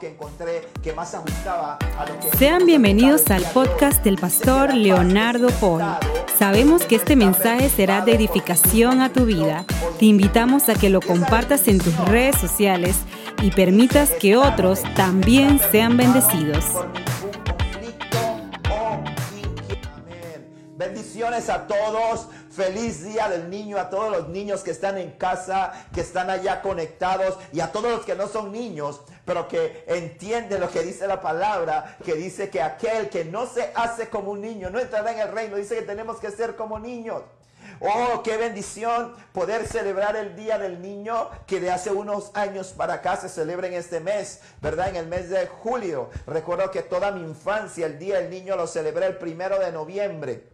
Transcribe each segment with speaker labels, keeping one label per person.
Speaker 1: que encontré que más ajustaba a lo que
Speaker 2: Sean bienvenidos al podcast del pastor Leonardo Paul. Sabemos que este mensaje será de edificación a tu vida. Te invitamos a que lo compartas en tus redes sociales y permitas que otros también sean bendecidos.
Speaker 1: Bendiciones a todos. Feliz día del niño a todos los niños que están en casa, que están allá conectados y a todos los que no son niños, pero que entienden lo que dice la palabra, que dice que aquel que no se hace como un niño no entrará en el reino. Dice que tenemos que ser como niños. Oh, qué bendición poder celebrar el Día del Niño que de hace unos años para acá se celebra en este mes, ¿verdad? En el mes de julio. Recuerdo que toda mi infancia el Día del Niño lo celebré el primero de noviembre.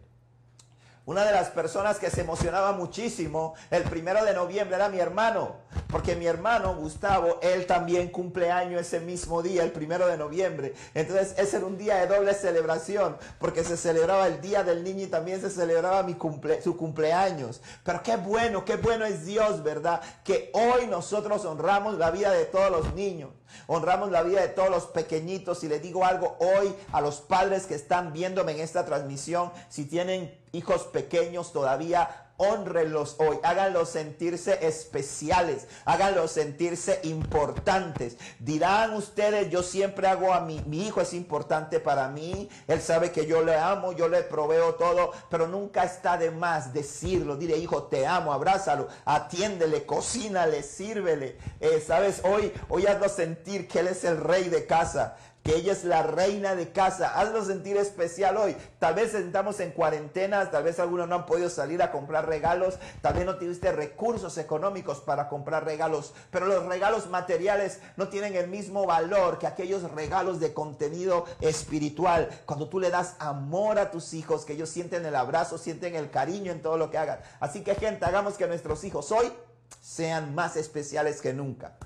Speaker 1: Una de las personas que se emocionaba muchísimo el primero de noviembre era mi hermano, porque mi hermano Gustavo, él también cumple año ese mismo día, el primero de noviembre. Entonces ese era un día de doble celebración, porque se celebraba el día del niño y también se celebraba mi su cumpleaños. Pero qué bueno, qué bueno es Dios, ¿verdad? Que hoy nosotros honramos la vida de todos los niños. Honramos la vida de todos los pequeñitos y le digo algo hoy a los padres que están viéndome en esta transmisión, si tienen hijos pequeños todavía, honrenlos hoy, háganlos sentirse especiales, háganlos sentirse importantes. Dirán ustedes, yo siempre hago a mi, mi hijo es importante para mí, él sabe que yo le amo, yo le proveo todo, pero nunca está de más decirlo, dile hijo, te amo, abrázalo, atiéndele, cocínale, sírvele. Eh, Sabes, hoy, hoy hazlo sentir que él es el rey de casa que ella es la reina de casa. Hazlo sentir especial hoy. Tal vez estamos en cuarentena, tal vez algunos no han podido salir a comprar regalos, tal vez no tuviste recursos económicos para comprar regalos, pero los regalos materiales no tienen el mismo valor que aquellos regalos de contenido espiritual. Cuando tú le das amor a tus hijos, que ellos sienten el abrazo, sienten el cariño en todo lo que hagan. Así que gente, hagamos que nuestros hijos hoy sean más especiales que nunca.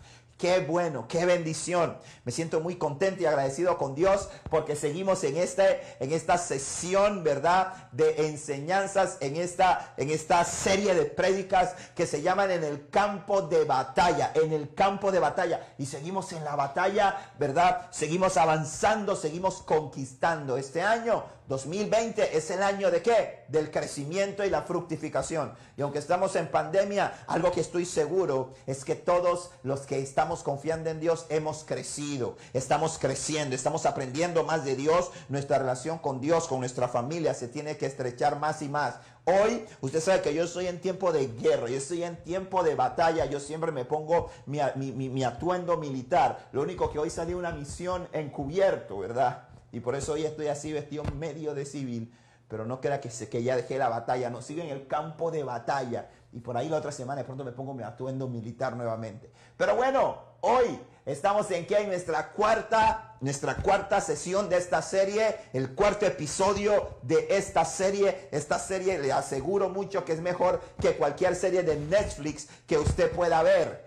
Speaker 1: Qué bueno, qué bendición. Me siento muy contento y agradecido con Dios porque seguimos en, este, en esta sesión, ¿verdad? De enseñanzas, en esta, en esta serie de prédicas que se llaman en el campo de batalla, en el campo de batalla. Y seguimos en la batalla, ¿verdad? Seguimos avanzando, seguimos conquistando. Este año 2020 es el año de qué? Del crecimiento y la fructificación. Y aunque estamos en pandemia, algo que estoy seguro es que todos los que estamos confiando en Dios hemos crecido, estamos creciendo, estamos aprendiendo más de Dios, nuestra relación con Dios, con nuestra familia se tiene que estrechar más y más. Hoy, usted sabe que yo estoy en tiempo de guerra, yo estoy en tiempo de batalla, yo siempre me pongo mi, mi, mi, atuendo militar. Lo único que hoy salió una misión encubierto, ¿verdad? Y por eso hoy estoy así vestido medio de civil. Pero no crea que, se, que ya dejé la batalla. No, sigo en el campo de batalla. Y por ahí la otra semana de pronto me pongo mi atuendo militar nuevamente. Pero bueno, hoy estamos en que hay nuestra cuarta, nuestra cuarta sesión de esta serie, el cuarto episodio de esta serie. Esta serie le aseguro mucho que es mejor que cualquier serie de Netflix que usted pueda ver.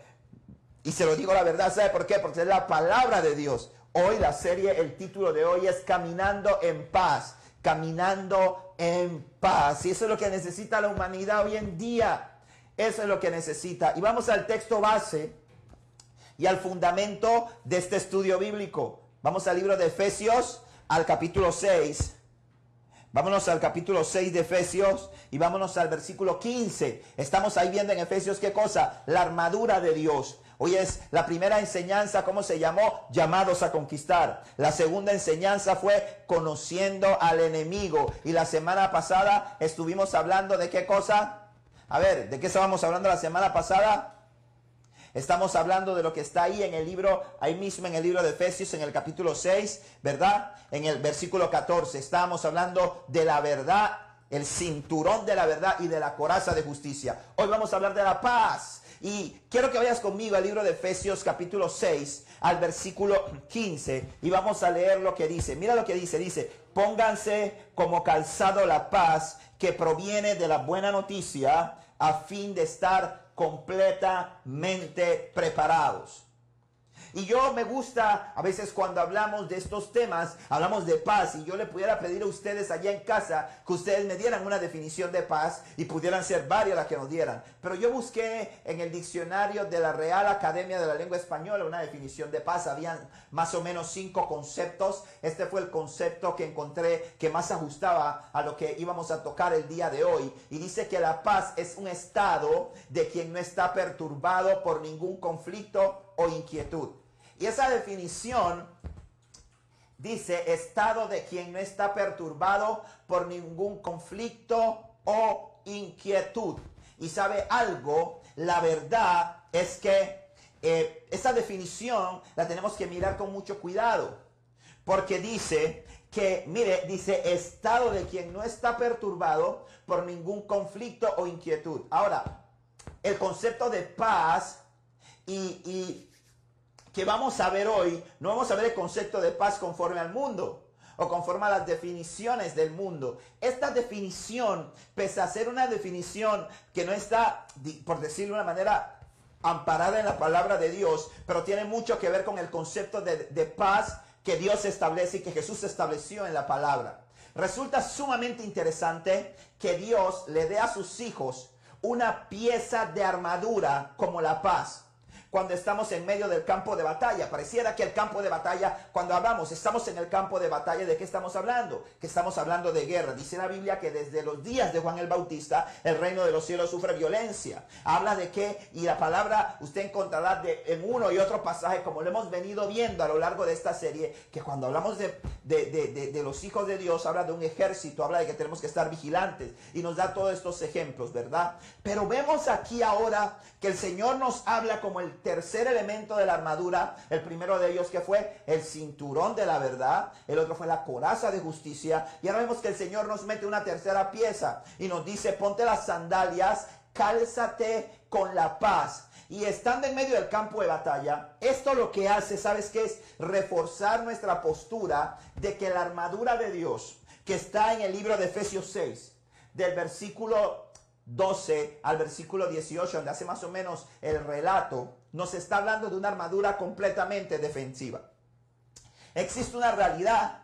Speaker 1: Y se lo digo la verdad, ¿sabe por qué? Porque es la palabra de Dios. Hoy la serie, el título de hoy es Caminando en paz. Caminando en paz. Y eso es lo que necesita la humanidad hoy en día. Eso es lo que necesita. Y vamos al texto base y al fundamento de este estudio bíblico. Vamos al libro de Efesios, al capítulo 6. Vámonos al capítulo 6 de Efesios y vámonos al versículo 15. Estamos ahí viendo en Efesios qué cosa? La armadura de Dios. Hoy es la primera enseñanza, ¿cómo se llamó? Llamados a conquistar. La segunda enseñanza fue conociendo al enemigo. Y la semana pasada estuvimos hablando de qué cosa? A ver, ¿de qué estábamos hablando la semana pasada? Estamos hablando de lo que está ahí en el libro, ahí mismo en el libro de Efesios, en el capítulo 6, ¿verdad? En el versículo 14. Estábamos hablando de la verdad, el cinturón de la verdad y de la coraza de justicia. Hoy vamos a hablar de la paz. Y quiero que vayas conmigo al libro de Efesios capítulo 6, al versículo 15, y vamos a leer lo que dice. Mira lo que dice, dice, pónganse como calzado la paz que proviene de la buena noticia a fin de estar completamente preparados. Y yo me gusta, a veces cuando hablamos de estos temas, hablamos de paz. Y yo le pudiera pedir a ustedes allá en casa que ustedes me dieran una definición de paz y pudieran ser varias las que nos dieran. Pero yo busqué en el diccionario de la Real Academia de la Lengua Española una definición de paz. Habían más o menos cinco conceptos. Este fue el concepto que encontré que más ajustaba a lo que íbamos a tocar el día de hoy. Y dice que la paz es un estado de quien no está perturbado por ningún conflicto o inquietud. Y esa definición dice estado de quien no está perturbado por ningún conflicto o inquietud. Y sabe algo, la verdad es que eh, esa definición la tenemos que mirar con mucho cuidado. Porque dice que, mire, dice estado de quien no está perturbado por ningún conflicto o inquietud. Ahora, el concepto de paz y, que vamos a ver hoy, no vamos a ver el concepto de paz conforme al mundo o conforme a las definiciones del mundo. Esta definición, pese a ser una definición que no está, por decirlo de una manera, amparada en la palabra de Dios, pero tiene mucho que ver con el concepto de, de paz que Dios establece y que Jesús estableció en la palabra. Resulta sumamente interesante que Dios le dé a sus hijos una pieza de armadura como la paz cuando estamos en medio del campo de batalla. Pareciera que el campo de batalla, cuando hablamos, estamos en el campo de batalla, ¿de qué estamos hablando? Que estamos hablando de guerra. Dice la Biblia que desde los días de Juan el Bautista, el reino de los cielos sufre violencia. Habla de qué, y la palabra usted encontrará de, en uno y otro pasaje, como lo hemos venido viendo a lo largo de esta serie, que cuando hablamos de, de, de los hijos de Dios, habla de un ejército, habla de que tenemos que estar vigilantes, y nos da todos estos ejemplos, ¿verdad? Pero vemos aquí ahora que el Señor nos habla como el tercer elemento de la armadura, el primero de ellos que fue el cinturón de la verdad, el otro fue la coraza de justicia, y ahora vemos que el Señor nos mete una tercera pieza y nos dice, ponte las sandalias, cálzate con la paz. Y estando en medio del campo de batalla, esto lo que hace, ¿sabes qué es? Reforzar nuestra postura de que la armadura de Dios, que está en el libro de Efesios 6, del versículo 12 al versículo 18, donde hace más o menos el relato, nos está hablando de una armadura completamente defensiva. Existe una realidad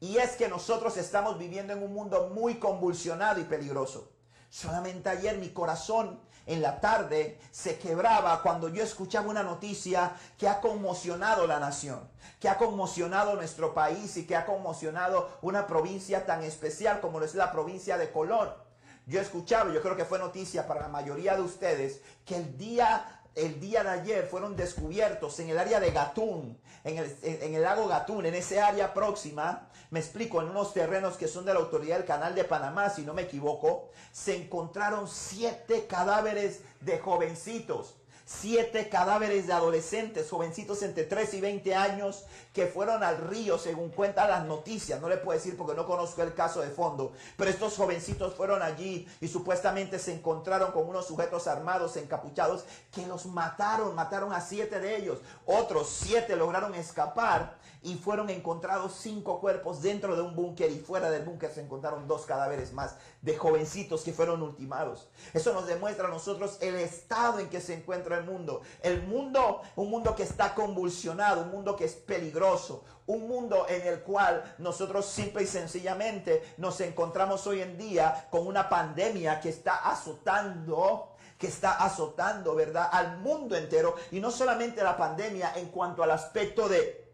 Speaker 1: y es que nosotros estamos viviendo en un mundo muy convulsionado y peligroso. Solamente ayer mi corazón en la tarde se quebraba cuando yo escuchaba una noticia que ha conmocionado la nación, que ha conmocionado nuestro país y que ha conmocionado una provincia tan especial como es la provincia de Colón. Yo escuchaba, yo creo que fue noticia para la mayoría de ustedes, que el día, el día de ayer fueron descubiertos en el área de Gatún, en el, en el lago Gatún, en ese área próxima, me explico, en unos terrenos que son de la autoridad del canal de Panamá, si no me equivoco, se encontraron siete cadáveres de jovencitos siete cadáveres de adolescentes, jovencitos entre 3 y 20 años, que fueron al río, según cuentan las noticias. No le puedo decir porque no conozco el caso de fondo, pero estos jovencitos fueron allí y supuestamente se encontraron con unos sujetos armados, encapuchados, que los mataron, mataron a siete de ellos. Otros siete lograron escapar y fueron encontrados cinco cuerpos dentro de un búnker y fuera del búnker se encontraron dos cadáveres más de jovencitos que fueron ultimados. Eso nos demuestra a nosotros el estado en que se encuentra el mundo. El mundo, un mundo que está convulsionado, un mundo que es peligroso, un mundo en el cual nosotros simple y sencillamente nos encontramos hoy en día con una pandemia que está azotando que está azotando, ¿verdad?, al mundo entero y no solamente la pandemia en cuanto al aspecto de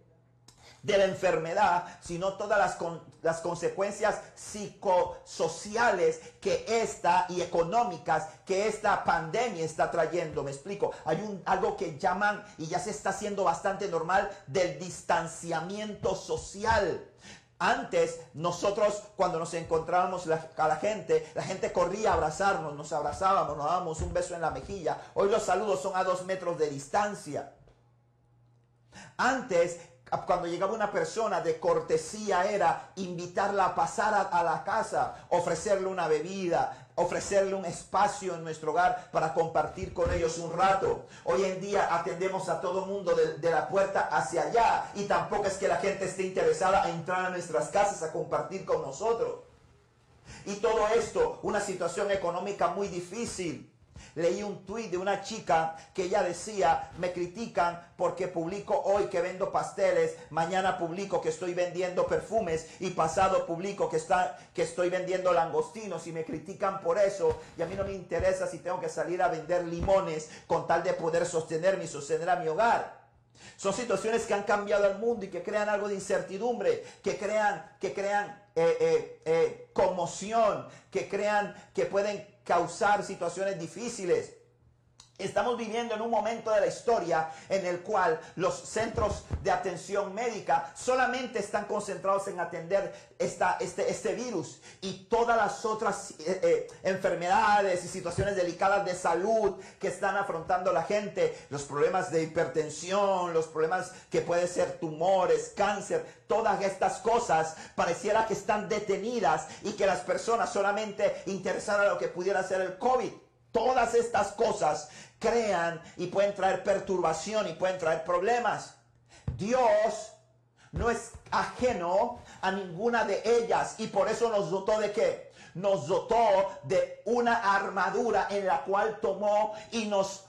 Speaker 1: de la enfermedad, sino todas las, las consecuencias psicosociales que esta y económicas que esta pandemia está trayendo. Me explico. Hay un, algo que llaman, y ya se está haciendo bastante normal, del distanciamiento social. Antes, nosotros cuando nos encontrábamos a la gente, la gente corría a abrazarnos, nos abrazábamos, nos dábamos un beso en la mejilla. Hoy los saludos son a dos metros de distancia. Antes cuando llegaba una persona de cortesía era invitarla a pasar a, la casa, ofrecerle una bebida, ofrecerle un espacio en nuestro hogar para compartir con ellos un rato. Hoy en día atendemos a todo mundo de, de, la puerta hacia allá y tampoco es que la gente esté interesada en entrar a nuestras casas a compartir con nosotros. Y todo esto, una situación económica muy difícil leí un tuit de una chica que ella decía, me critican porque publico hoy que vendo pasteles, mañana publico que estoy vendiendo perfumes y pasado publico que, está, que estoy vendiendo langostinos y me critican por eso y a mí no me interesa si tengo que salir a vender limones con tal de poder sostenerme y sostener a mi hogar. Son situaciones que han cambiado el mundo y que crean algo de incertidumbre, que crean, que crean eh, eh, eh, conmoción, que crean que pueden causar situaciones difíciles. Estamos viviendo en un momento de la historia en el cual los centros de atención médica solamente están concentrados en atender esta, este, este virus y todas las otras eh, eh, enfermedades y situaciones delicadas de salud que están afrontando la gente, los problemas de hipertensión, los problemas que pueden ser tumores, cáncer, todas estas cosas pareciera que están detenidas y que las personas solamente interesaran a lo que pudiera ser el COVID. Todas estas cosas crean y pueden traer perturbación y pueden traer problemas. Dios no es ajeno a ninguna de ellas y por eso nos dotó de qué? Nos dotó de una armadura en la cual tomó y nos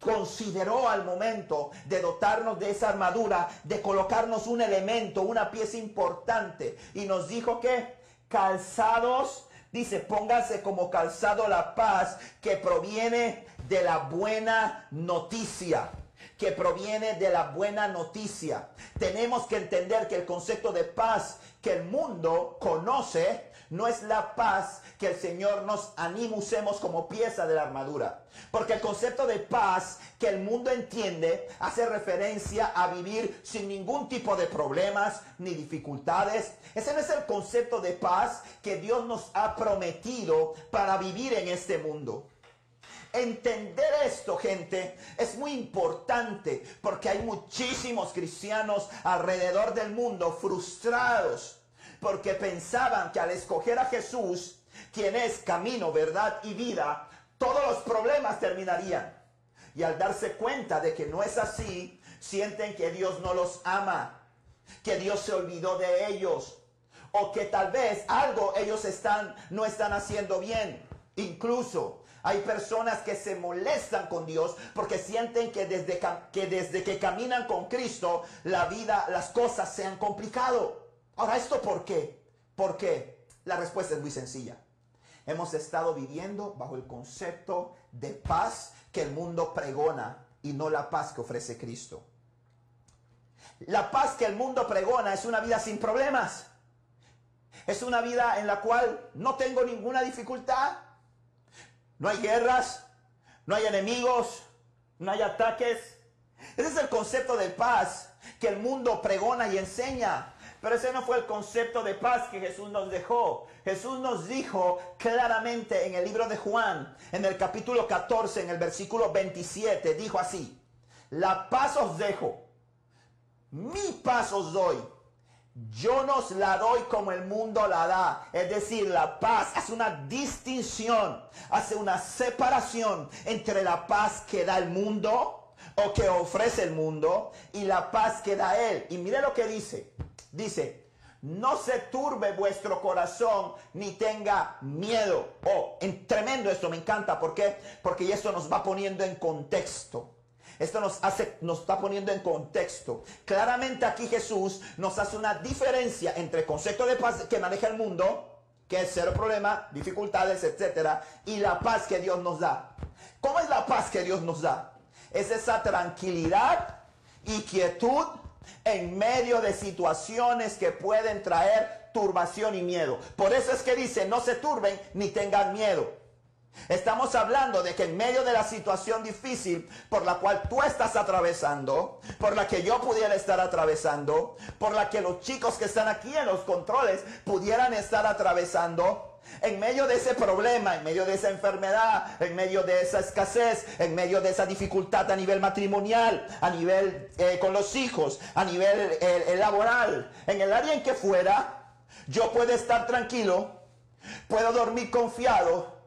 Speaker 1: consideró al momento de dotarnos de esa armadura, de colocarnos un elemento, una pieza importante y nos dijo que calzados Dice, póngase como calzado la paz que proviene de la buena noticia que proviene de la buena noticia. Tenemos que entender que el concepto de paz que el mundo conoce no es la paz que el Señor nos animusemos como pieza de la armadura. Porque el concepto de paz que el mundo entiende hace referencia a vivir sin ningún tipo de problemas ni dificultades. Ese no es el concepto de paz que Dios nos ha prometido para vivir en este mundo. Entender esto, gente, es muy importante porque hay muchísimos cristianos alrededor del mundo frustrados porque pensaban que al escoger a Jesús, quien es camino, verdad y vida, todos los problemas terminarían. Y al darse cuenta de que no es así, sienten que Dios no los ama, que Dios se olvidó de ellos, o que tal vez algo ellos están, no están haciendo bien. Incluso hay personas que se molestan con Dios porque sienten que desde que, desde que caminan con Cristo, la vida, las cosas se han complicado. Ahora, ¿esto por qué? ¿Por qué? La respuesta es muy sencilla. Hemos estado viviendo bajo el concepto de paz que el mundo pregona y no la paz que ofrece Cristo. La paz que el mundo pregona es una vida sin problemas. Es una vida en la cual no tengo ninguna dificultad. No hay guerras, no hay enemigos, no hay ataques. Ese es el concepto de paz que el mundo pregona y enseña. Pero ese no fue el concepto de paz que Jesús nos dejó. Jesús nos dijo claramente en el libro de Juan, en el capítulo 14, en el versículo 27, dijo así, la paz os dejo, mi paz os doy. Yo nos la doy como el mundo la da. Es decir, la paz hace una distinción, hace una separación entre la paz que da el mundo o que ofrece el mundo y la paz que da Él. Y mire lo que dice. Dice, no se turbe vuestro corazón ni tenga miedo. Oh, en tremendo esto, me encanta. ¿Por qué? Porque esto nos va poniendo en contexto. Esto nos hace, nos está poniendo en contexto. Claramente aquí Jesús nos hace una diferencia entre el concepto de paz que maneja el mundo, que es cero problema, dificultades, etcétera, y la paz que Dios nos da. ¿Cómo es la paz que Dios nos da? Es esa tranquilidad y quietud en medio de situaciones que pueden traer turbación y miedo. Por eso es que dice, no se turben ni tengan miedo. Estamos hablando de que en medio de la situación difícil por la cual tú estás atravesando, por la que yo pudiera estar atravesando, por la que los chicos que están aquí en los controles pudieran estar atravesando, en medio de ese problema, en medio de esa enfermedad, en medio de esa escasez, en medio de esa dificultad a nivel matrimonial, a nivel eh, con los hijos, a nivel eh, laboral, en el área en que fuera, yo puedo estar tranquilo, puedo dormir confiado,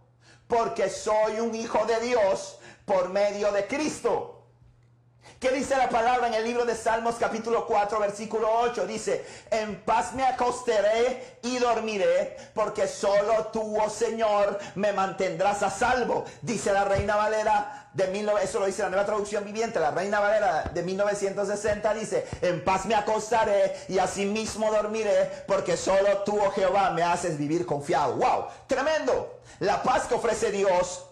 Speaker 1: porque soy un hijo de Dios por medio de Cristo. ¿Qué dice la palabra en el libro de Salmos capítulo 4 versículo 8? Dice, en paz me acostaré y dormiré, porque solo tú, oh Señor, me mantendrás a salvo. Dice la Reina Valera de 19, eso lo dice la nueva traducción viviente, la Reina Valera de 1960 dice, en paz me acostaré y asimismo dormiré, porque solo tú, oh Jehová, me haces vivir confiado. ¡Wow! Tremendo. La paz que ofrece Dios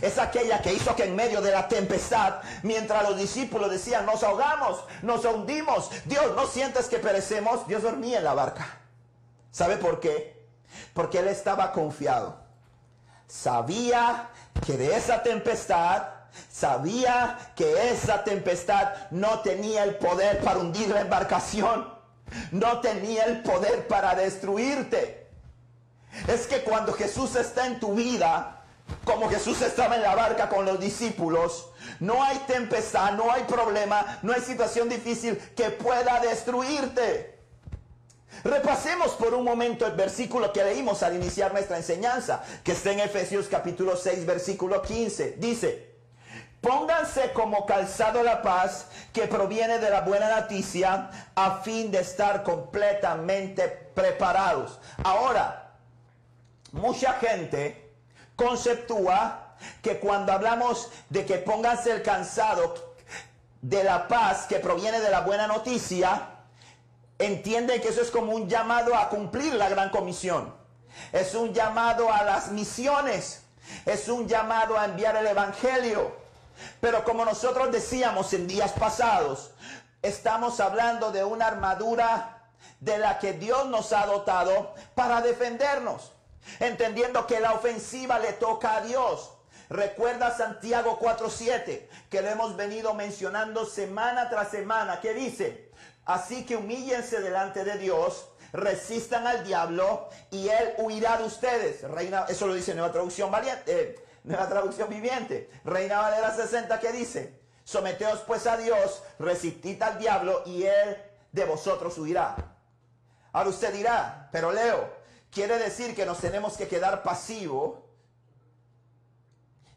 Speaker 1: es aquella que hizo que en medio de la tempestad, mientras los discípulos decían, nos ahogamos, nos hundimos, Dios, ¿no sientes que perecemos? Dios dormía en la barca. ¿Sabe por qué? Porque él estaba confiado. Sabía que de esa tempestad, sabía que esa tempestad no tenía el poder para hundir la embarcación, no tenía el poder para destruirte. Es que cuando Jesús está en tu vida, como Jesús estaba en la barca con los discípulos, no hay tempestad, no hay problema, no hay situación difícil que pueda destruirte. Repasemos por un momento el versículo que leímos al iniciar nuestra enseñanza, que está en Efesios capítulo 6, versículo 15. Dice, pónganse como calzado la paz que proviene de la buena noticia a fin de estar completamente preparados. Ahora, mucha gente conceptúa que cuando hablamos de que pónganse el cansado de la paz que proviene de la buena noticia, entienden que eso es como un llamado a cumplir la gran comisión. Es un llamado a las misiones. Es un llamado a enviar el Evangelio. Pero como nosotros decíamos en días pasados, estamos hablando de una armadura de la que Dios nos ha dotado para defendernos entendiendo que la ofensiva le toca a Dios. Recuerda Santiago 4:7, que lo hemos venido mencionando semana tras semana, que dice, así que humíllense delante de Dios, resistan al diablo y él huirá de ustedes. Reina, eso lo dice Nueva Traducción Valiente, eh, Nueva Traducción Viviente. Reina Valera 60 que dice, someteos pues a Dios, resistid al diablo y él de vosotros huirá. Ahora usted dirá, pero Leo, quiere decir que nos tenemos que quedar pasivos.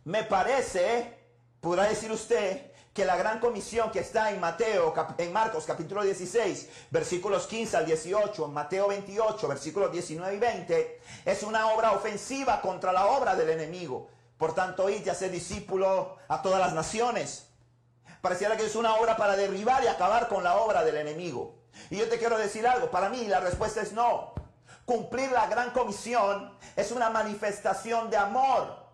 Speaker 1: Me parece, podrá decir usted, que la gran comisión que está en Mateo, en Marcos capítulo 16, versículos 15 al 18, en Mateo 28, versículos 19 y 20, es una obra ofensiva contra la obra del enemigo. Por tanto, id y hacer discípulo a todas las naciones. Pareciera que es una obra para derribar y acabar con la obra del enemigo. Y yo te quiero decir algo, para mí la respuesta es no. Cumplir la gran comisión es una manifestación de amor.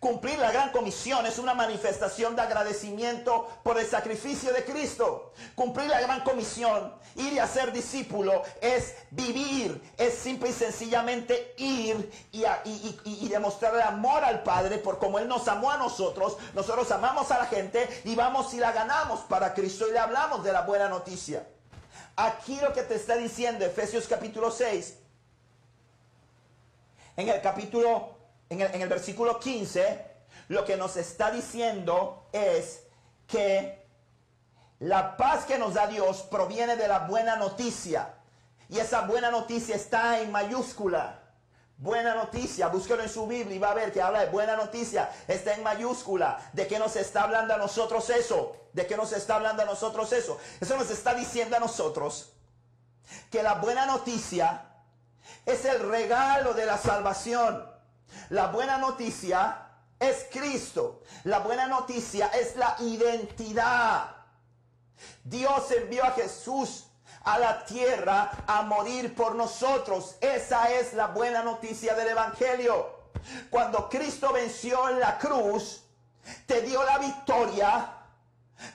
Speaker 1: Cumplir la gran comisión es una manifestación de agradecimiento por el sacrificio de Cristo. Cumplir la gran comisión, ir y hacer discípulo, es vivir, es simple y sencillamente ir y, y, demostrar el amor al Padre por como Él nos amó a nosotros. Nosotros amamos a la gente y vamos y la ganamos para Cristo y le hablamos de la buena noticia. Aquí lo que te está diciendo Efesios capítulo 6 en el capítulo, en el, versículo 15, lo que nos está diciendo es que la paz que nos da Dios proviene de la buena noticia. Y esa buena noticia está en mayúscula. Buena noticia, búsquelo en su Biblia y va a ver que habla de buena noticia. Está en mayúscula. ¿De qué nos está hablando a nosotros eso? ¿De qué nos está hablando a nosotros eso? Eso nos está diciendo a nosotros que la buena noticia es el regalo de la salvación. La buena noticia es Cristo. La buena noticia es la identidad. Dios envió a Jesús a la tierra a morir por nosotros. Esa es la buena noticia del Evangelio. Cuando Cristo venció en la cruz, te dio la victoria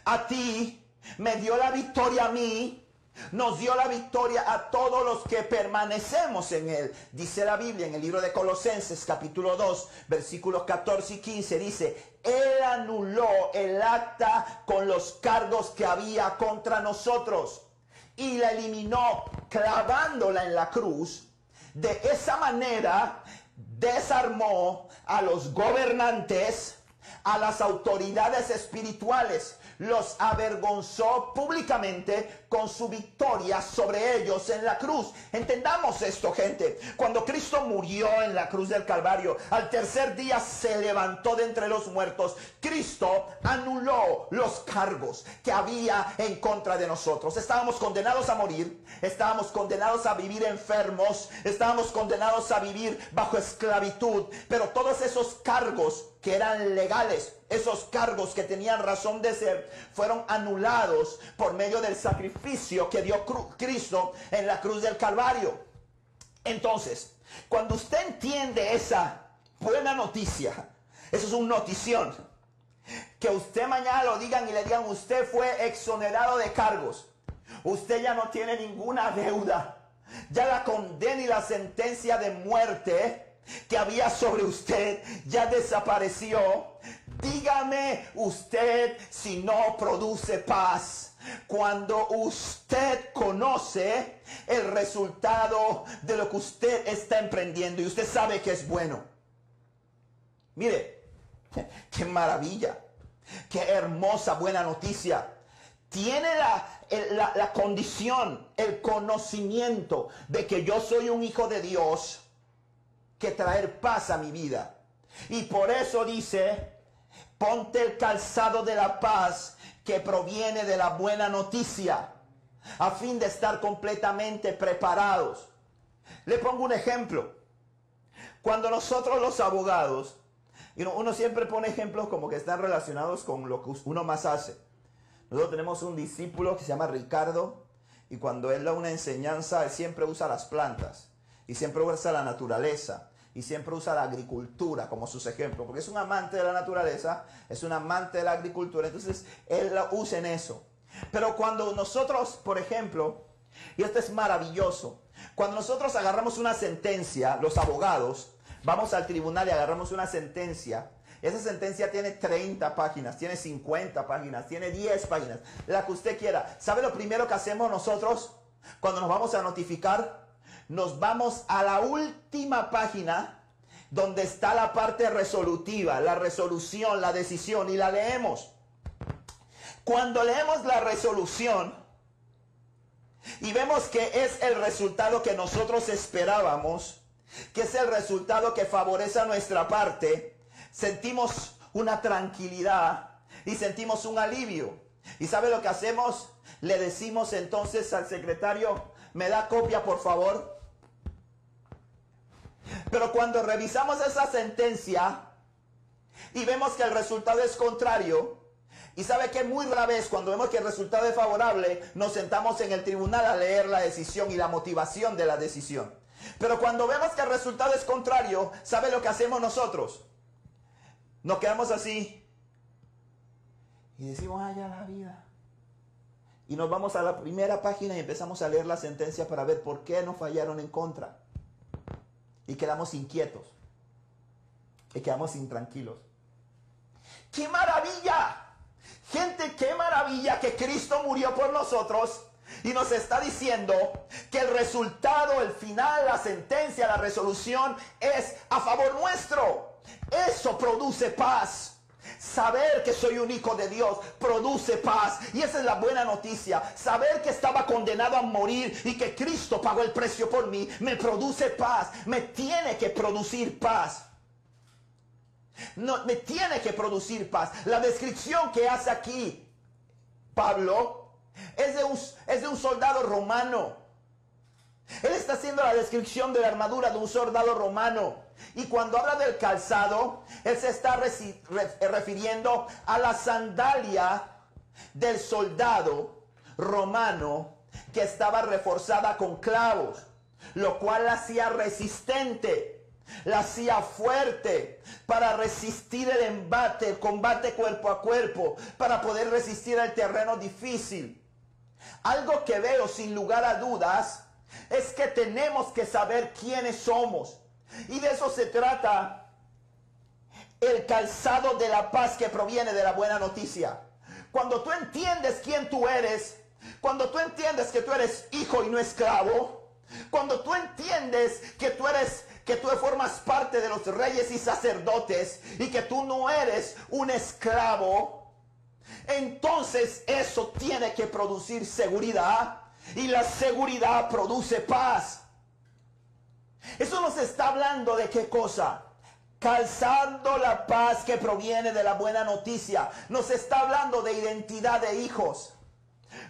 Speaker 1: a ti, me dio la victoria a mí, nos dio la victoria a todos los que permanecemos en Él. Dice la Biblia en el libro de Colosenses capítulo 2 versículos 14 y 15. Dice, Él anuló el acta con los cargos que había contra nosotros y la eliminó clavándola en la cruz. De esa manera desarmó a los gobernantes, a las autoridades espirituales, los avergonzó públicamente con su victoria sobre ellos en la cruz. Entendamos esto, gente. Cuando Cristo murió en la cruz del Calvario, al tercer día se levantó de entre los muertos. Cristo anuló los cargos que había en contra de nosotros. Estábamos condenados a morir, estábamos condenados a vivir enfermos, estábamos condenados a vivir bajo esclavitud, pero todos esos cargos que eran legales, esos cargos que tenían razón de ser, fueron anulados por medio del sacrificio que dio Cristo en la cruz del Calvario. Entonces, cuando usted entiende esa buena noticia, eso es una notición, que usted mañana lo digan y le digan, usted fue exonerado de cargos, usted ya no tiene ninguna deuda, ya la condena y la sentencia de muerte que había sobre usted ya desapareció. Dígame usted si no produce paz cuando usted conoce el resultado de lo que usted está emprendiendo y usted sabe que es bueno. Mire, qué maravilla, qué hermosa buena noticia. Tiene la, la condición, el conocimiento de que yo soy un hijo de Dios que traer paz a mi vida. Y por eso dice, ponte el calzado de la paz que proviene de la buena noticia, a fin de estar completamente preparados. Le pongo un ejemplo. Cuando nosotros los abogados, uno siempre pone ejemplos como que están relacionados con lo que uno más hace. Nosotros tenemos un discípulo que se llama Ricardo y cuando él da una enseñanza, él siempre usa las plantas y siempre usa la naturaleza y siempre usa la agricultura como sus ejemplos, porque es un amante de la naturaleza, es un amante de la agricultura, entonces él lo usa en eso. Pero cuando nosotros, por ejemplo, y esto es maravilloso, cuando nosotros agarramos una sentencia, los abogados, vamos al tribunal y agarramos una sentencia, esa sentencia tiene 30 páginas, tiene 50 páginas, tiene 10 páginas, la que usted quiera. ¿Sabe lo primero que hacemos nosotros cuando nos vamos a notificar? Nos vamos a la última página donde está la parte resolutiva, la resolución, la decisión y la leemos. Cuando leemos la resolución y vemos que es el resultado que nosotros esperábamos, que es el resultado que favorece a nuestra parte, sentimos una tranquilidad y sentimos un alivio. ¿Y sabe lo que hacemos? Le decimos entonces al secretario, ¿me da copia por favor? Pero cuando revisamos esa sentencia y vemos que el resultado es contrario, y sabe que muy rara vez cuando vemos que el resultado es favorable, nos sentamos en el tribunal a leer la decisión y la motivación de la decisión. Pero cuando vemos que el resultado es contrario, ¿sabe lo que hacemos nosotros? Nos quedamos así y decimos, ya la vida. Y nos vamos a la primera página y empezamos a leer la sentencia para ver por qué nos fallaron en contra y quedamos inquietos y quedamos intranquilos. ¡Qué maravilla! Gente, qué maravilla que Cristo murió por nosotros y nos está diciendo que el resultado, el final, la sentencia, la resolución es a favor nuestro. Eso produce paz. Saber que soy un hijo de Dios produce paz. Y esa es la buena noticia. Saber que estaba condenado a morir y que Cristo pagó el precio por mí me produce paz. Me tiene que producir paz. No, me tiene que producir paz. La descripción que hace aquí Pablo es de un, es de un soldado romano. Él está haciendo la descripción de la armadura de un soldado romano. Y cuando habla del calzado, él se está refiriendo a la sandalia del soldado romano que estaba reforzada con clavos, lo cual la hacía resistente, la hacía fuerte para resistir el embate, el combate cuerpo a cuerpo, para poder resistir el terreno difícil. Algo que veo sin lugar a dudas es que tenemos que saber quiénes somos. Y de eso se trata el calzado de la paz que proviene de la buena noticia. Cuando tú entiendes quién tú eres, cuando tú entiendes que tú eres hijo y no esclavo, cuando tú entiendes que tú eres que tú formas parte de los reyes y sacerdotes y que tú no eres un esclavo, entonces eso tiene que producir seguridad y la seguridad produce paz. Eso nos está hablando de qué cosa? Calzando la paz que proviene de la buena noticia. Nos está hablando de identidad de hijos.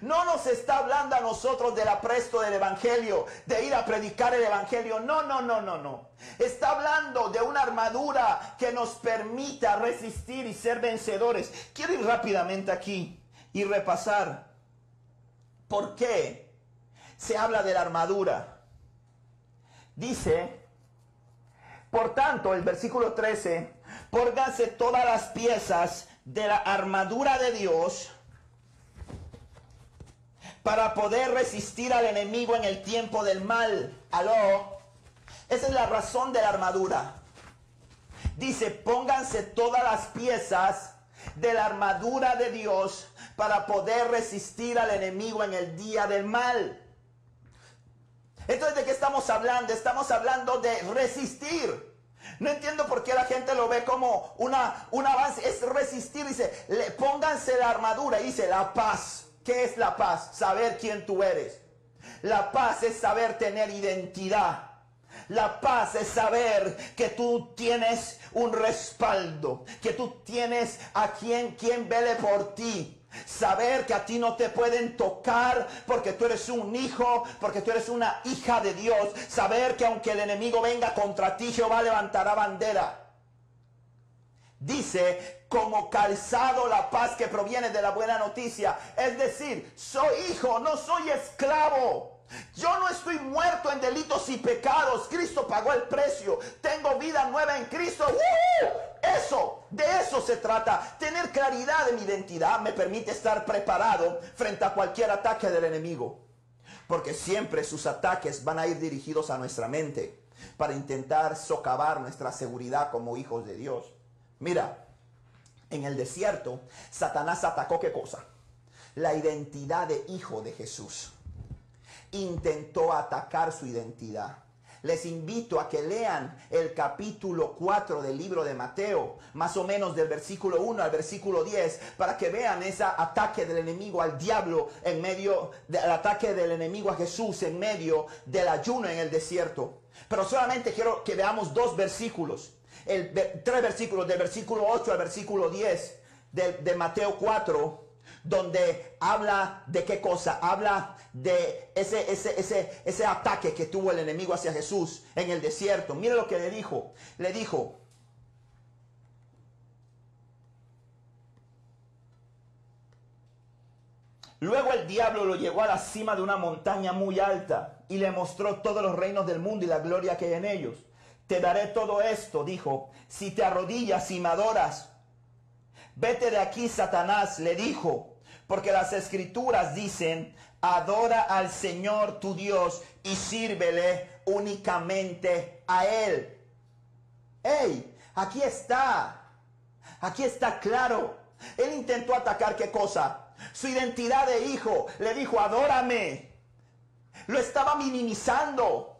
Speaker 1: No nos está hablando a nosotros del apresto del Evangelio, de ir a predicar el Evangelio. No, no, no, no, no. Está hablando de una armadura que nos permita resistir y ser vencedores. Quiero ir rápidamente aquí y repasar por qué se habla de la armadura. Dice, por tanto, el versículo 13, pónganse todas las piezas de la armadura de Dios para poder resistir al enemigo en el tiempo del mal. Aló. Esa es la razón de la armadura. Dice, pónganse todas las piezas de la armadura de Dios para poder resistir al enemigo en el día del mal. Entonces, ¿de qué estamos hablando? Estamos hablando de resistir. No entiendo por qué la gente lo ve como una, un avance. Es resistir. Dice, le, pónganse la armadura. dice, la paz. ¿Qué es la paz? Saber quién tú eres. La paz es saber tener identidad. La paz es saber que tú tienes un respaldo, que tú tienes a quien, quien vele por ti. Saber que a ti no te pueden tocar porque tú eres un hijo, porque tú eres una hija de Dios. Saber que aunque el enemigo venga contra ti, Jehová levantará bandera. Dice, como calzado la paz que proviene de la buena noticia. Es decir, soy hijo, no soy esclavo. Yo no estoy muerto en delitos y pecados. Cristo pagó el precio. Tengo vida nueva en Cristo. Eso, de eso se trata. Tener claridad de mi identidad me permite estar preparado frente a cualquier ataque del enemigo. Porque siempre sus ataques van a ir dirigidos a nuestra mente para intentar socavar nuestra seguridad como hijos de Dios. Mira, en el desierto, Satanás atacó qué cosa? La identidad de hijo de Jesús. Intentó atacar su identidad. Les invito a que lean el capítulo 4 del libro de Mateo, más o menos del versículo 1 al versículo 10, para que vean ese ataque del enemigo al diablo en medio del ataque del enemigo a Jesús en medio del ayuno en el desierto. Pero solamente quiero que veamos dos versículos el, tres versículos, del versículo 8 al versículo 10 de, Mateo 4, donde habla de qué cosa, habla de ese, ese, ese, ese ataque que tuvo el enemigo hacia Jesús en el desierto. Mire lo que le dijo. Le dijo, Luego el diablo lo llevó a la cima de una montaña muy alta y le mostró todos los reinos del mundo y la gloria que hay en ellos. Te daré todo esto, dijo, si te arrodillas y me adoras. Vete de aquí, Satanás, le dijo, porque las escrituras dicen, adora al Señor tu Dios y sírvele únicamente a Él. ¡Ey! Aquí está. Aquí está claro. Él intentó atacar qué cosa? Su identidad de hijo. Le dijo, adórame. Lo estaba minimizando.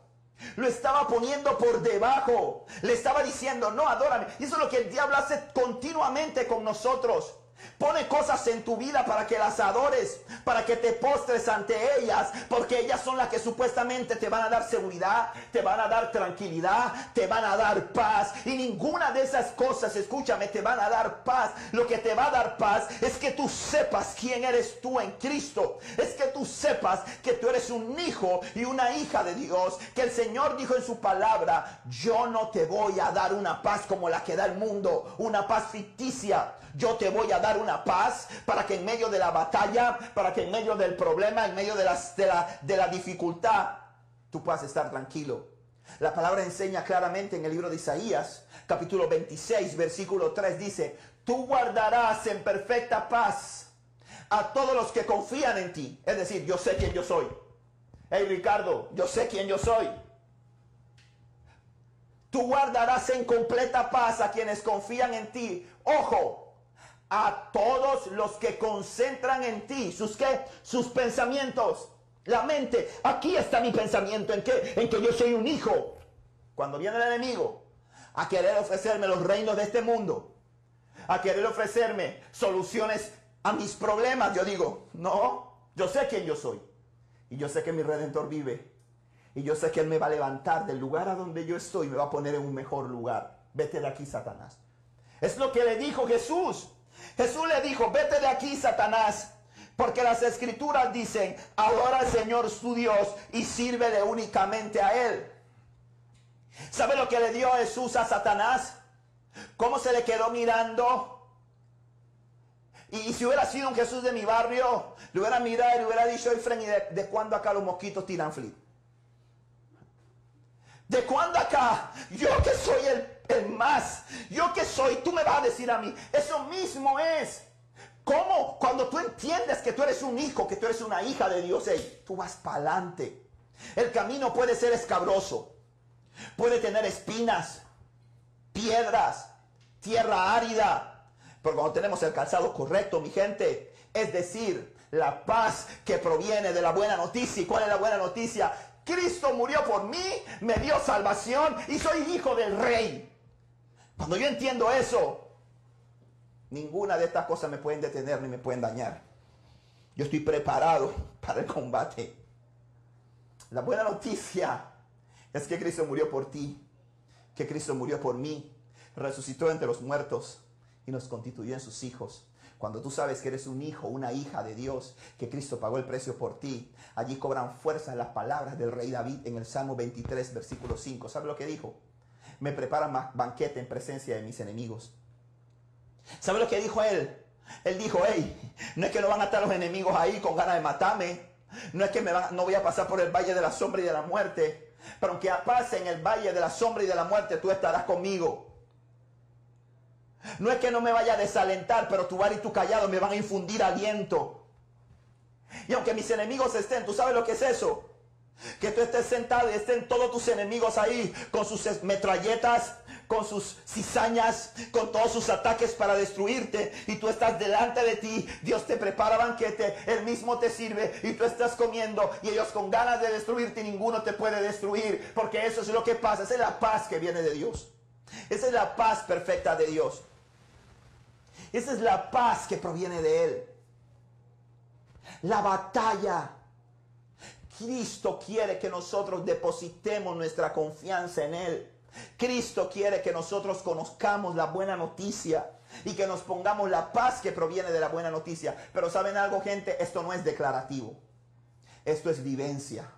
Speaker 1: Lo estaba poniendo por debajo. Le estaba diciendo, no, adórame. Y eso es lo que el diablo hace continuamente con nosotros. Pone cosas en tu vida para que las adores, para que te postres ante ellas, porque ellas son las que supuestamente te van a dar seguridad, te van a dar tranquilidad, te van a dar paz. Y ninguna de esas cosas, escúchame, te van a dar paz. Lo que te va a dar paz es que tú sepas quién eres tú en Cristo. Es que tú sepas que tú eres un hijo y una hija de Dios. Que el Señor dijo en su palabra, yo no te voy a dar una paz como la que da el mundo, una paz ficticia. Yo te voy a dar una paz para que en medio de la batalla, para que en medio del problema, en medio de, de, la, la dificultad, tú puedas estar tranquilo. La palabra enseña claramente en el libro de Isaías, capítulo 26, versículo 3, dice, tú guardarás en perfecta paz a todos los que confían en ti. Es decir, yo sé quién yo soy. Hey Ricardo, yo sé quién yo soy. Tú guardarás en completa paz a quienes confían en ti. Ojo, a todos los que concentran en ti. ¿Sus qué? Sus pensamientos. La mente. Aquí está mi pensamiento. ¿En qué? En que yo soy un hijo. Cuando viene el enemigo a querer ofrecerme los reinos de este mundo, a querer ofrecerme soluciones a mis problemas, yo digo, no, yo sé quién yo soy. Y yo sé que mi redentor vive. Y yo sé que Él me va a levantar del lugar a donde yo estoy, me va a poner en un mejor lugar. Vete de aquí, Satanás. Es lo que le dijo Jesús. Jesús le dijo, vete de aquí, Satanás. Porque las escrituras dicen, adora al Señor su Dios y sírvele únicamente a Él. ¿Sabe lo que le dio Jesús a Satanás? ¿Cómo se le quedó mirando? Y, si hubiera sido un Jesús de mi barrio, le hubiera mirado y le hubiera dicho, Efren, ¿y de, de cuándo acá los mosquitos tiran flit? ¿De cuándo acá? Yo que soy el, el, más, yo que soy, tú me vas a decir a mí, eso mismo es. ¿Cómo? Cuando tú entiendes que tú eres un hijo, que tú eres una hija de Dios, hey, tú vas para adelante. El camino puede ser escabroso, puede tener espinas, piedras, tierra árida, pero cuando tenemos el calzado correcto, mi gente, es decir, la paz que proviene de la buena noticia. ¿Y cuál es la buena noticia? Cristo murió por mí, me dio salvación y soy hijo del rey. Cuando yo entiendo eso, ninguna de estas cosas me pueden detener ni me pueden dañar. Yo estoy preparado para el combate. La buena noticia es que Cristo murió por ti, que Cristo murió por mí, resucitó entre los muertos y nos constituyó en sus hijos. Cuando tú sabes que eres un hijo, una hija de Dios, que Cristo pagó el precio por ti, allí cobran fuerza las palabras del rey David en el Salmo 23, versículo 5. ¿Sabe lo que dijo? Me preparan banquete en presencia de mis enemigos. ¿Sabe lo que dijo él? Él dijo, hey, no es que no van a estar los enemigos ahí con ganas de matarme. No es que me no voy a pasar por el valle de la sombra y de la muerte. Pero aunque pase en el valle de la sombra y de la muerte, tú estarás conmigo. No es que no me vaya a desalentar, pero tu bar y tu callado me van a infundir aliento. Y aunque mis enemigos estén, ¿tú sabes lo que es eso? Que tú estés sentado y estén todos tus enemigos ahí con sus metralletas, con sus cizañas, con todos sus ataques para destruirte. Y tú estás delante de ti, Dios te prepara banquete, Él mismo te sirve y tú estás comiendo y ellos con ganas de destruirte y ninguno te puede destruir. Porque eso es lo que pasa, esa es la paz que viene de Dios. Esa es la paz perfecta de Dios. Esa es la paz que proviene de Él. La batalla. Cristo quiere que nosotros depositemos nuestra confianza en Él. Cristo quiere que nosotros conozcamos la buena noticia y que nos pongamos la paz que proviene de la buena noticia. Pero saben algo, gente, esto no es declarativo. Esto es vivencia.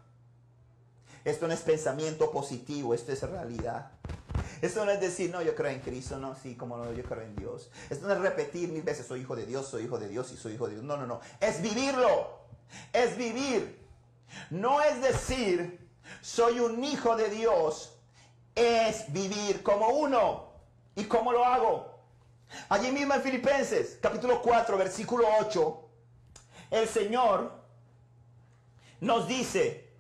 Speaker 1: Esto no es pensamiento positivo, esto es realidad. Esto no es decir, no, yo creo en Cristo, no, sí, como no, yo creo en Dios. Esto no es repetir mil veces, soy hijo de Dios, soy hijo de Dios y soy hijo de Dios. No, no, no. Es vivirlo. Es vivir. No es decir, soy un hijo de Dios. Es vivir como uno. ¿Y cómo lo hago? Allí mismo en Filipenses, capítulo 4, versículo 8, el Señor nos dice,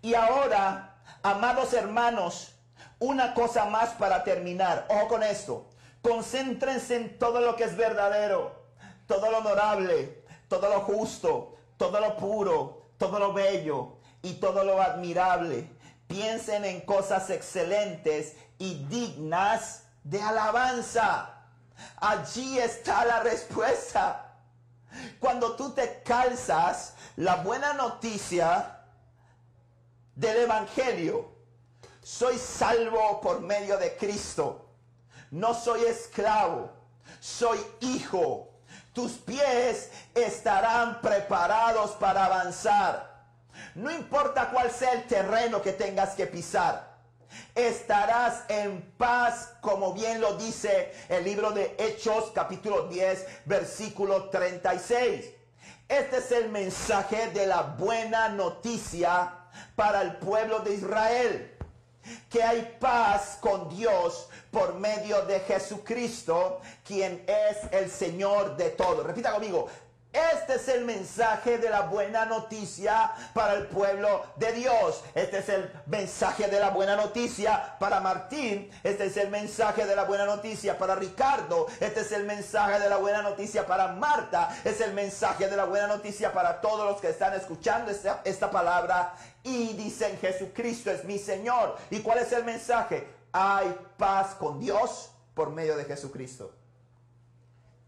Speaker 1: y ahora, amados hermanos, una cosa más para terminar. Ojo con esto. Concéntrense en todo lo que es verdadero, todo lo honorable, todo lo justo, todo lo puro, todo lo bello y todo lo admirable. Piensen en cosas excelentes y dignas de alabanza. Allí está la respuesta. Cuando tú te calzas la buena noticia del Evangelio, soy salvo por medio de Cristo. No soy esclavo, soy hijo. Tus pies estarán preparados para avanzar. No importa cuál sea el terreno que tengas que pisar. Estarás en paz, como bien lo dice el libro de Hechos capítulo 10, versículo 36. Este es el mensaje de la buena noticia para el pueblo de Israel que hay paz con Dios por medio de Jesucristo, quien es el Señor de todo. Repita conmigo, este es el mensaje de la buena noticia para el pueblo de Dios. Este es el mensaje de la buena noticia para Martín. Este es el mensaje de la buena noticia para Ricardo. Este es el mensaje de la buena noticia para Marta. Es el mensaje de la buena noticia para todos los que están escuchando esta, esta palabra y dicen Jesucristo es mi Señor. ¿Y cuál es el mensaje? Hay paz con Dios por medio de Jesucristo.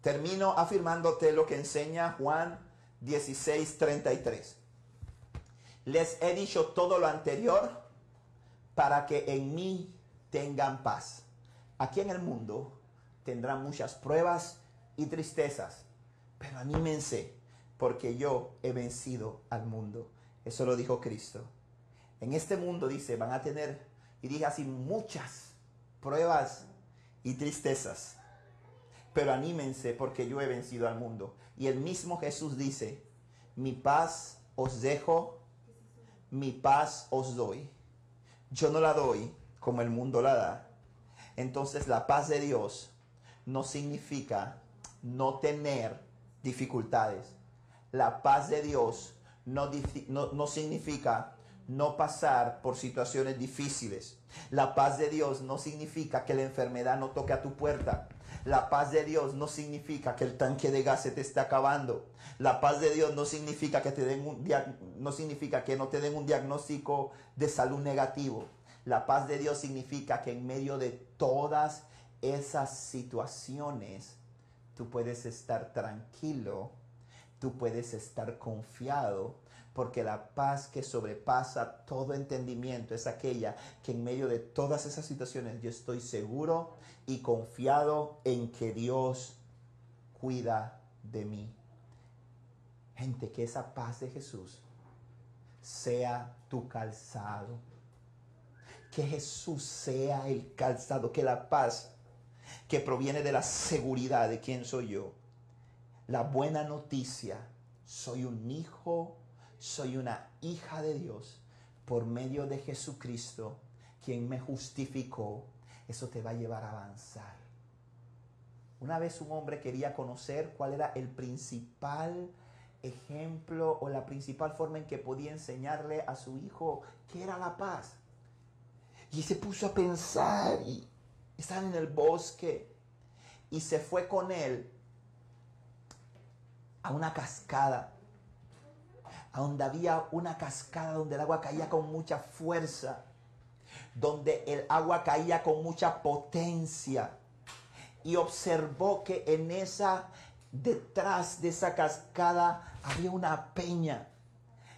Speaker 1: Termino afirmándote lo que enseña Juan 16:33. Les he dicho todo lo anterior para que en mí tengan paz. Aquí en el mundo tendrán muchas pruebas y tristezas, pero anímense porque yo he vencido al mundo. Eso lo dijo Cristo. En este mundo dice, van a tener, y dije así, muchas pruebas y tristezas pero anímense porque yo he vencido al mundo. Y el mismo Jesús dice, mi paz os dejo, mi paz os doy. Yo no la doy como el mundo la da. Entonces la paz de Dios no significa no tener dificultades. La paz de Dios no, no, significa no pasar por situaciones difíciles. La paz de Dios no significa que la enfermedad no toque a tu puerta. La paz de Dios no significa que el tanque de gas se te esté acabando. La paz de Dios no significa que te den un no significa que no te den un diagnóstico de salud negativo. La paz de Dios significa que en medio de todas esas situaciones tú puedes estar tranquilo, tú puedes estar confiado, porque la paz que sobrepasa todo entendimiento es aquella que en medio de todas esas situaciones yo estoy seguro y confiado en que Dios cuida de mí. Gente, que esa paz de Jesús sea tu calzado. Que Jesús sea el calzado, que la paz que proviene de la seguridad de quién soy yo. La buena noticia, soy un hijo soy una hija de Dios por medio de Jesucristo, quien me justificó, eso te va a llevar a avanzar. Una vez un hombre quería conocer cuál era el principal ejemplo o la principal forma en que podía enseñarle a su hijo qué era la paz. Y se puso a pensar y estaba en el bosque y se fue con él a una cascada a donde había una cascada donde el agua caía con mucha fuerza, donde el agua caía con mucha potencia. Y observó que en esa, detrás de esa cascada había una peña.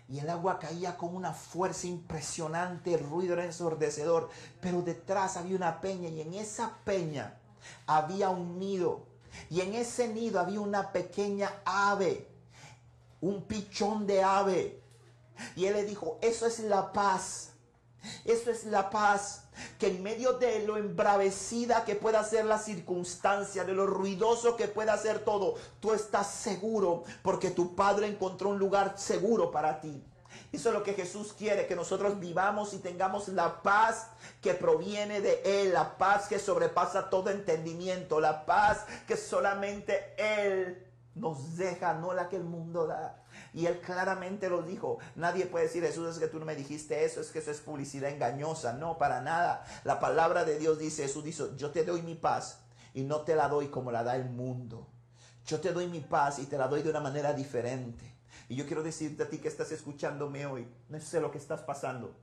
Speaker 1: Y el agua caía con una fuerza impresionante, el ruido era ensordecedor. Pero detrás había una peña y en esa peña había un nido. Y en ese nido había una pequeña ave un pichón de ave. Y él le dijo, eso es la paz. Eso es la paz, que en medio de lo embravecida que pueda ser la circunstancia, de lo ruidoso que pueda ser todo, tú estás seguro porque tu Padre encontró un lugar seguro para ti. Eso es lo que Jesús quiere, que nosotros vivamos y tengamos la paz que proviene de Él, la paz que sobrepasa todo entendimiento, la paz que solamente Él nos deja, no la que el mundo da. Y él claramente lo dijo. Nadie puede decir, Jesús, es que tú no me dijiste eso, es que eso es publicidad engañosa. No, para nada. La palabra de Dios dice, Jesús dice, yo te doy mi paz y no te la doy como la da el mundo. Yo te doy mi paz y te la doy de una manera diferente. Y yo quiero decirte a ti que estás escuchándome hoy, no sé lo que estás pasando.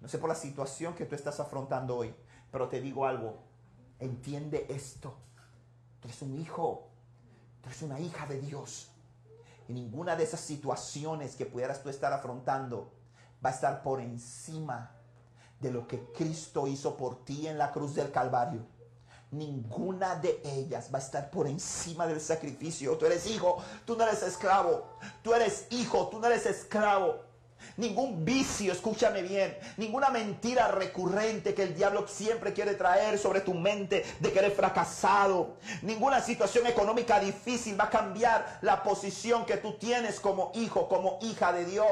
Speaker 1: No sé por la situación que tú estás afrontando hoy, pero te digo algo, entiende esto. Tú eres un hijo, Tú eres una hija de Dios. Y ninguna de esas situaciones que pudieras tú estar afrontando va a estar por encima de lo que Cristo hizo por ti en la cruz del Calvario. Ninguna de ellas va a estar por encima del sacrificio. Tú eres hijo, tú no eres esclavo. Tú eres hijo, tú no eres esclavo. Ningún vicio, escúchame bien, ninguna mentira recurrente que el diablo siempre quiere traer sobre tu mente de que eres fracasado. Ninguna situación económica difícil va a cambiar la posición que tú tienes como hijo, como hija de Dios.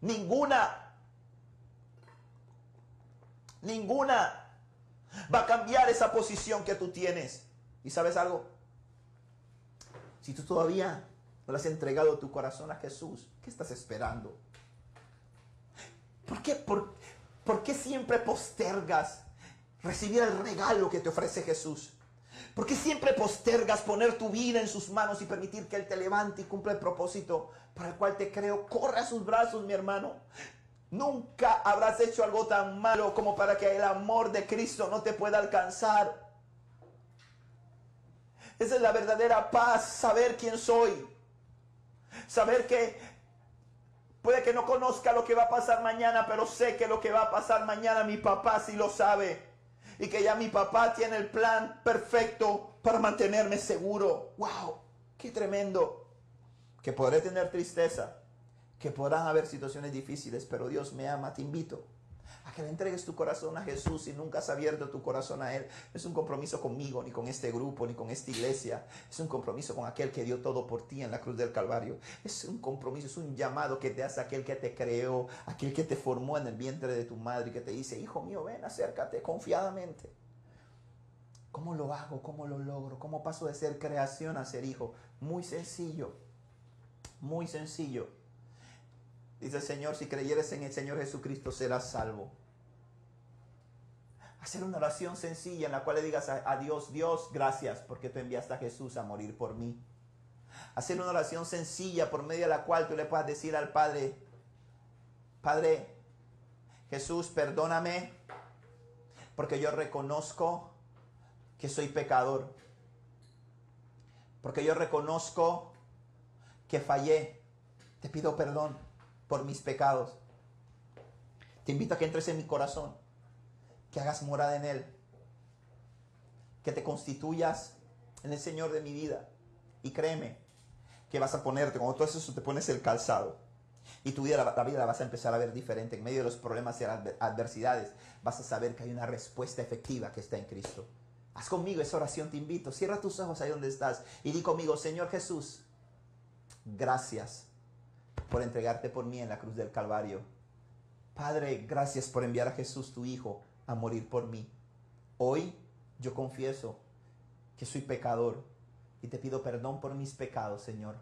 Speaker 1: Ninguna. Ninguna va a cambiar esa posición que tú tienes. ¿Y sabes algo? Si tú todavía no le has entregado tu corazón a Jesús, ¿qué estás esperando? ¿Por qué, por, qué siempre postergas recibir el regalo que te ofrece Jesús? ¿Por qué siempre postergas poner tu vida en sus manos y permitir que Él te levante y cumpla el propósito para el cual te creo? Corre a sus brazos, mi hermano. Nunca habrás hecho algo tan malo como para que el amor de Cristo no te pueda alcanzar. Esa es la verdadera paz, saber quién soy. Saber que puede que no conozca lo que va a pasar mañana, pero sé que lo que va a pasar mañana mi papá sí lo sabe. Y que ya mi papá tiene el plan perfecto para mantenerme seguro. ¡Wow! ¡Qué tremendo! Que podré tener tristeza, que podrán haber situaciones difíciles, pero Dios me ama, te invito a que le entregues tu corazón a Jesús y nunca has abierto tu corazón a Él. No es un compromiso conmigo, ni con este grupo, ni con esta iglesia. Es un compromiso con aquel que dio todo por ti en la cruz del Calvario. Es un compromiso, es un llamado que te hace aquel que te creó, aquel que te formó en el vientre de tu madre y que te dice, hijo mío, ven, acércate confiadamente. ¿Cómo lo hago? ¿Cómo lo logro? ¿Cómo paso de ser creación a ser hijo? Muy sencillo, muy sencillo. Dice el Señor, si creyeres en el Señor Jesucristo serás salvo. Hacer una oración sencilla en la cual le digas a, Dios, Dios, gracias porque tú enviaste a Jesús a morir por mí. Hacer una oración sencilla por medio de la cual tú le puedas decir al Padre, Padre, Jesús, perdóname porque yo reconozco que soy pecador. Porque yo reconozco que fallé. Te pido perdón por mis pecados. Te invito a que entres en mi corazón, que hagas morada en él, que te constituyas en el Señor de mi vida. Y créeme que vas a ponerte, cuando todo eso te pones el calzado. Y tu vida, la vida la vas a empezar a ver diferente. En medio de los problemas y adversidades, vas a saber que hay una respuesta efectiva que está en Cristo. Haz conmigo esa oración, te invito. Cierra tus ojos ahí donde estás y di conmigo, Señor Jesús, gracias por entregarte por mí en la cruz del Calvario. Padre, gracias por enviar a Jesús tu Hijo a morir por mí. Hoy yo confieso que soy pecador y te pido perdón por mis pecados, Señor.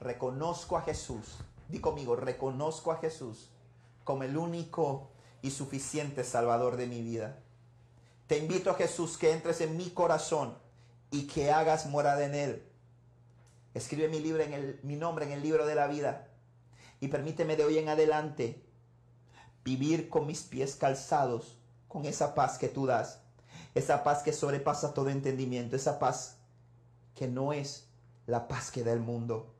Speaker 1: Reconozco a Jesús, di conmigo, reconozco a Jesús como el único y suficiente Salvador de mi vida. Te invito a Jesús que entres en mi corazón y que hagas morada en él Escribe mi, libro en el, nombre en el libro de la vida y permíteme de hoy en adelante vivir con mis pies calzados con esa paz que tú das, esa paz que sobrepasa todo entendimiento, esa paz que no es la paz que da el mundo,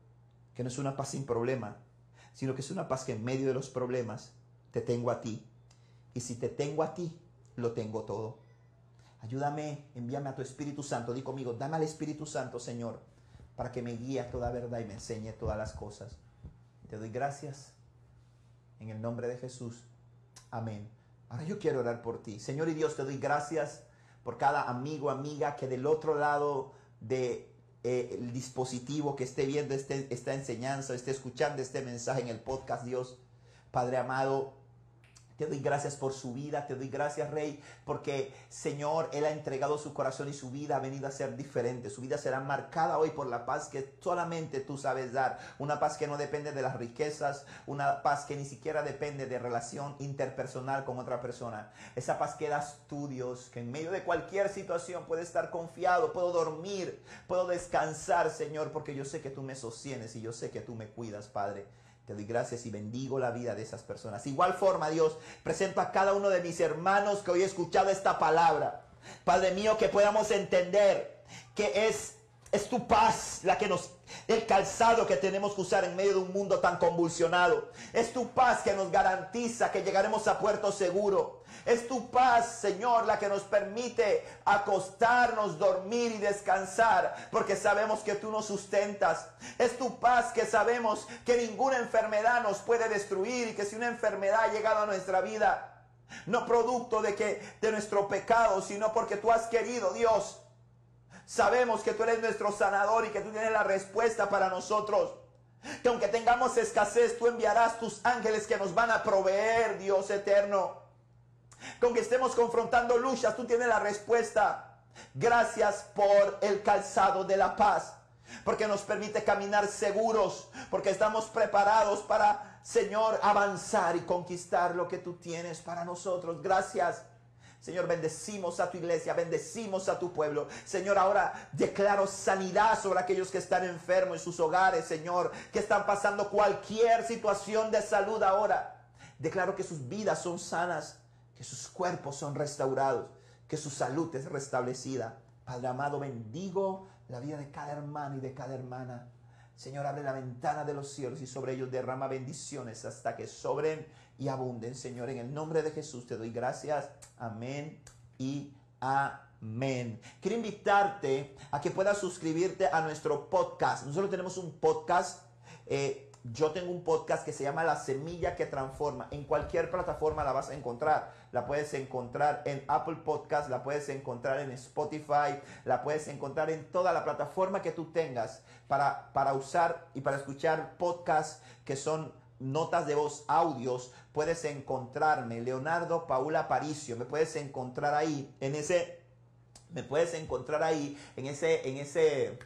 Speaker 1: que no es una paz sin problema, sino que es una paz que en medio de los problemas te tengo a ti. Y si te tengo a ti, lo tengo todo. Ayúdame, envíame a tu Espíritu Santo. Di conmigo, dame al Espíritu Santo, Señor para que me guíe a toda verdad y me enseñe todas las cosas. Te doy gracias en el nombre de Jesús. Amén. Ahora yo quiero orar por ti. Señor y Dios, te doy gracias por cada amigo, amiga que del otro lado de eh, el dispositivo que esté viendo este, esta enseñanza, esté escuchando este mensaje en el podcast, Dios, Padre amado, te doy gracias por su vida, te doy gracias Rey, porque Señor, Él ha entregado su corazón y su vida ha venido a ser diferente. Su vida será marcada hoy por la paz que solamente tú sabes dar. Una paz que no depende de las riquezas, una paz que ni siquiera depende de relación interpersonal con otra persona. Esa paz que das tú, Dios, que en medio de cualquier situación puede estar confiado, puedo dormir, puedo descansar, Señor, porque yo sé que tú me sostienes y yo sé que tú me cuidas, Padre. Te doy gracias y bendigo la vida de esas personas. Igual forma, Dios, presento a cada uno de mis hermanos que hoy he escuchado esta palabra. Padre mío, que podamos entender que es, es tu paz la que nos el calzado que tenemos que usar en medio de un mundo tan convulsionado. Es tu paz que nos garantiza que llegaremos a puerto seguro. Es tu paz, Señor, la que nos permite acostarnos, dormir y descansar, porque sabemos que tú nos sustentas. Es tu paz que sabemos que ninguna enfermedad nos puede destruir y que si una enfermedad ha llegado a nuestra vida, no producto de que de nuestro pecado, sino porque tú has querido, Dios, Sabemos que tú eres nuestro sanador y que tú tienes la respuesta para nosotros. Que aunque tengamos escasez, tú enviarás tus ángeles que nos van a proveer, Dios eterno. Que aunque estemos confrontando luchas, tú tienes la respuesta. Gracias por el calzado de la paz. Porque nos permite caminar seguros. Porque estamos preparados para, Señor, avanzar y conquistar lo que tú tienes para nosotros. Gracias. Señor, bendecimos a tu iglesia, bendecimos a tu pueblo. Señor, ahora declaro sanidad sobre aquellos que están enfermos en sus hogares, Señor, que están pasando cualquier situación de salud ahora. Declaro que sus vidas son sanas, que sus cuerpos son restaurados, que su salud es restablecida. Padre amado, bendigo la vida de cada hermano y de cada hermana. Señor, abre la ventana de los cielos y sobre ellos derrama bendiciones hasta que sobren y abunden. Señor, en el nombre de Jesús te doy gracias. Amén y amén. Quiero invitarte a que puedas suscribirte a nuestro podcast. Nosotros tenemos un podcast. Eh, yo tengo un podcast que se llama La Semilla que Transforma. En cualquier plataforma la vas a encontrar. La puedes encontrar en Apple Podcast, la puedes encontrar en Spotify, la puedes encontrar en toda la plataforma que tú tengas para, para usar y para escuchar podcasts que son notas de voz, audios. Puedes encontrarme, Leonardo Paula Paricio. Me puedes encontrar ahí, en ese, me puedes encontrar ahí, en ese, en ese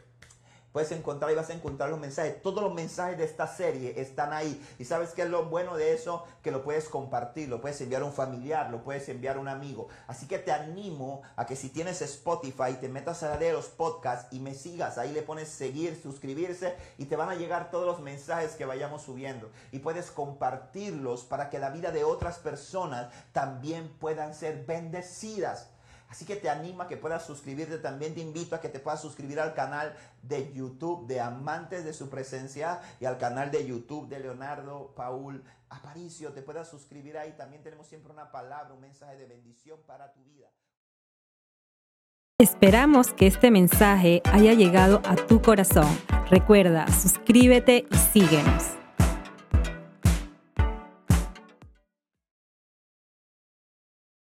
Speaker 1: puedes encontrar y vas a encontrar los mensajes. Todos los mensajes de esta serie están ahí. Y sabes qué es lo bueno de eso? Que lo puedes compartir, lo puedes enviar a un familiar, lo puedes enviar a un amigo. Así que te animo a que si tienes Spotify, te metas a la de los podcasts y me sigas. Ahí le pones seguir, suscribirse y te van a llegar todos los mensajes que vayamos subiendo. Y puedes compartirlos para que la vida de otras personas también puedan ser bendecidas. Así que te animo a que puedas suscribirte. También te invito a que te puedas suscribir al canal de YouTube de Amantes de su Presencia y al canal de YouTube de Leonardo Paul Aparicio. Te puedas suscribir ahí. También tenemos siempre una palabra, un mensaje de bendición para tu vida.
Speaker 2: Esperamos que este mensaje haya llegado a tu corazón. Recuerda, suscríbete y síguenos.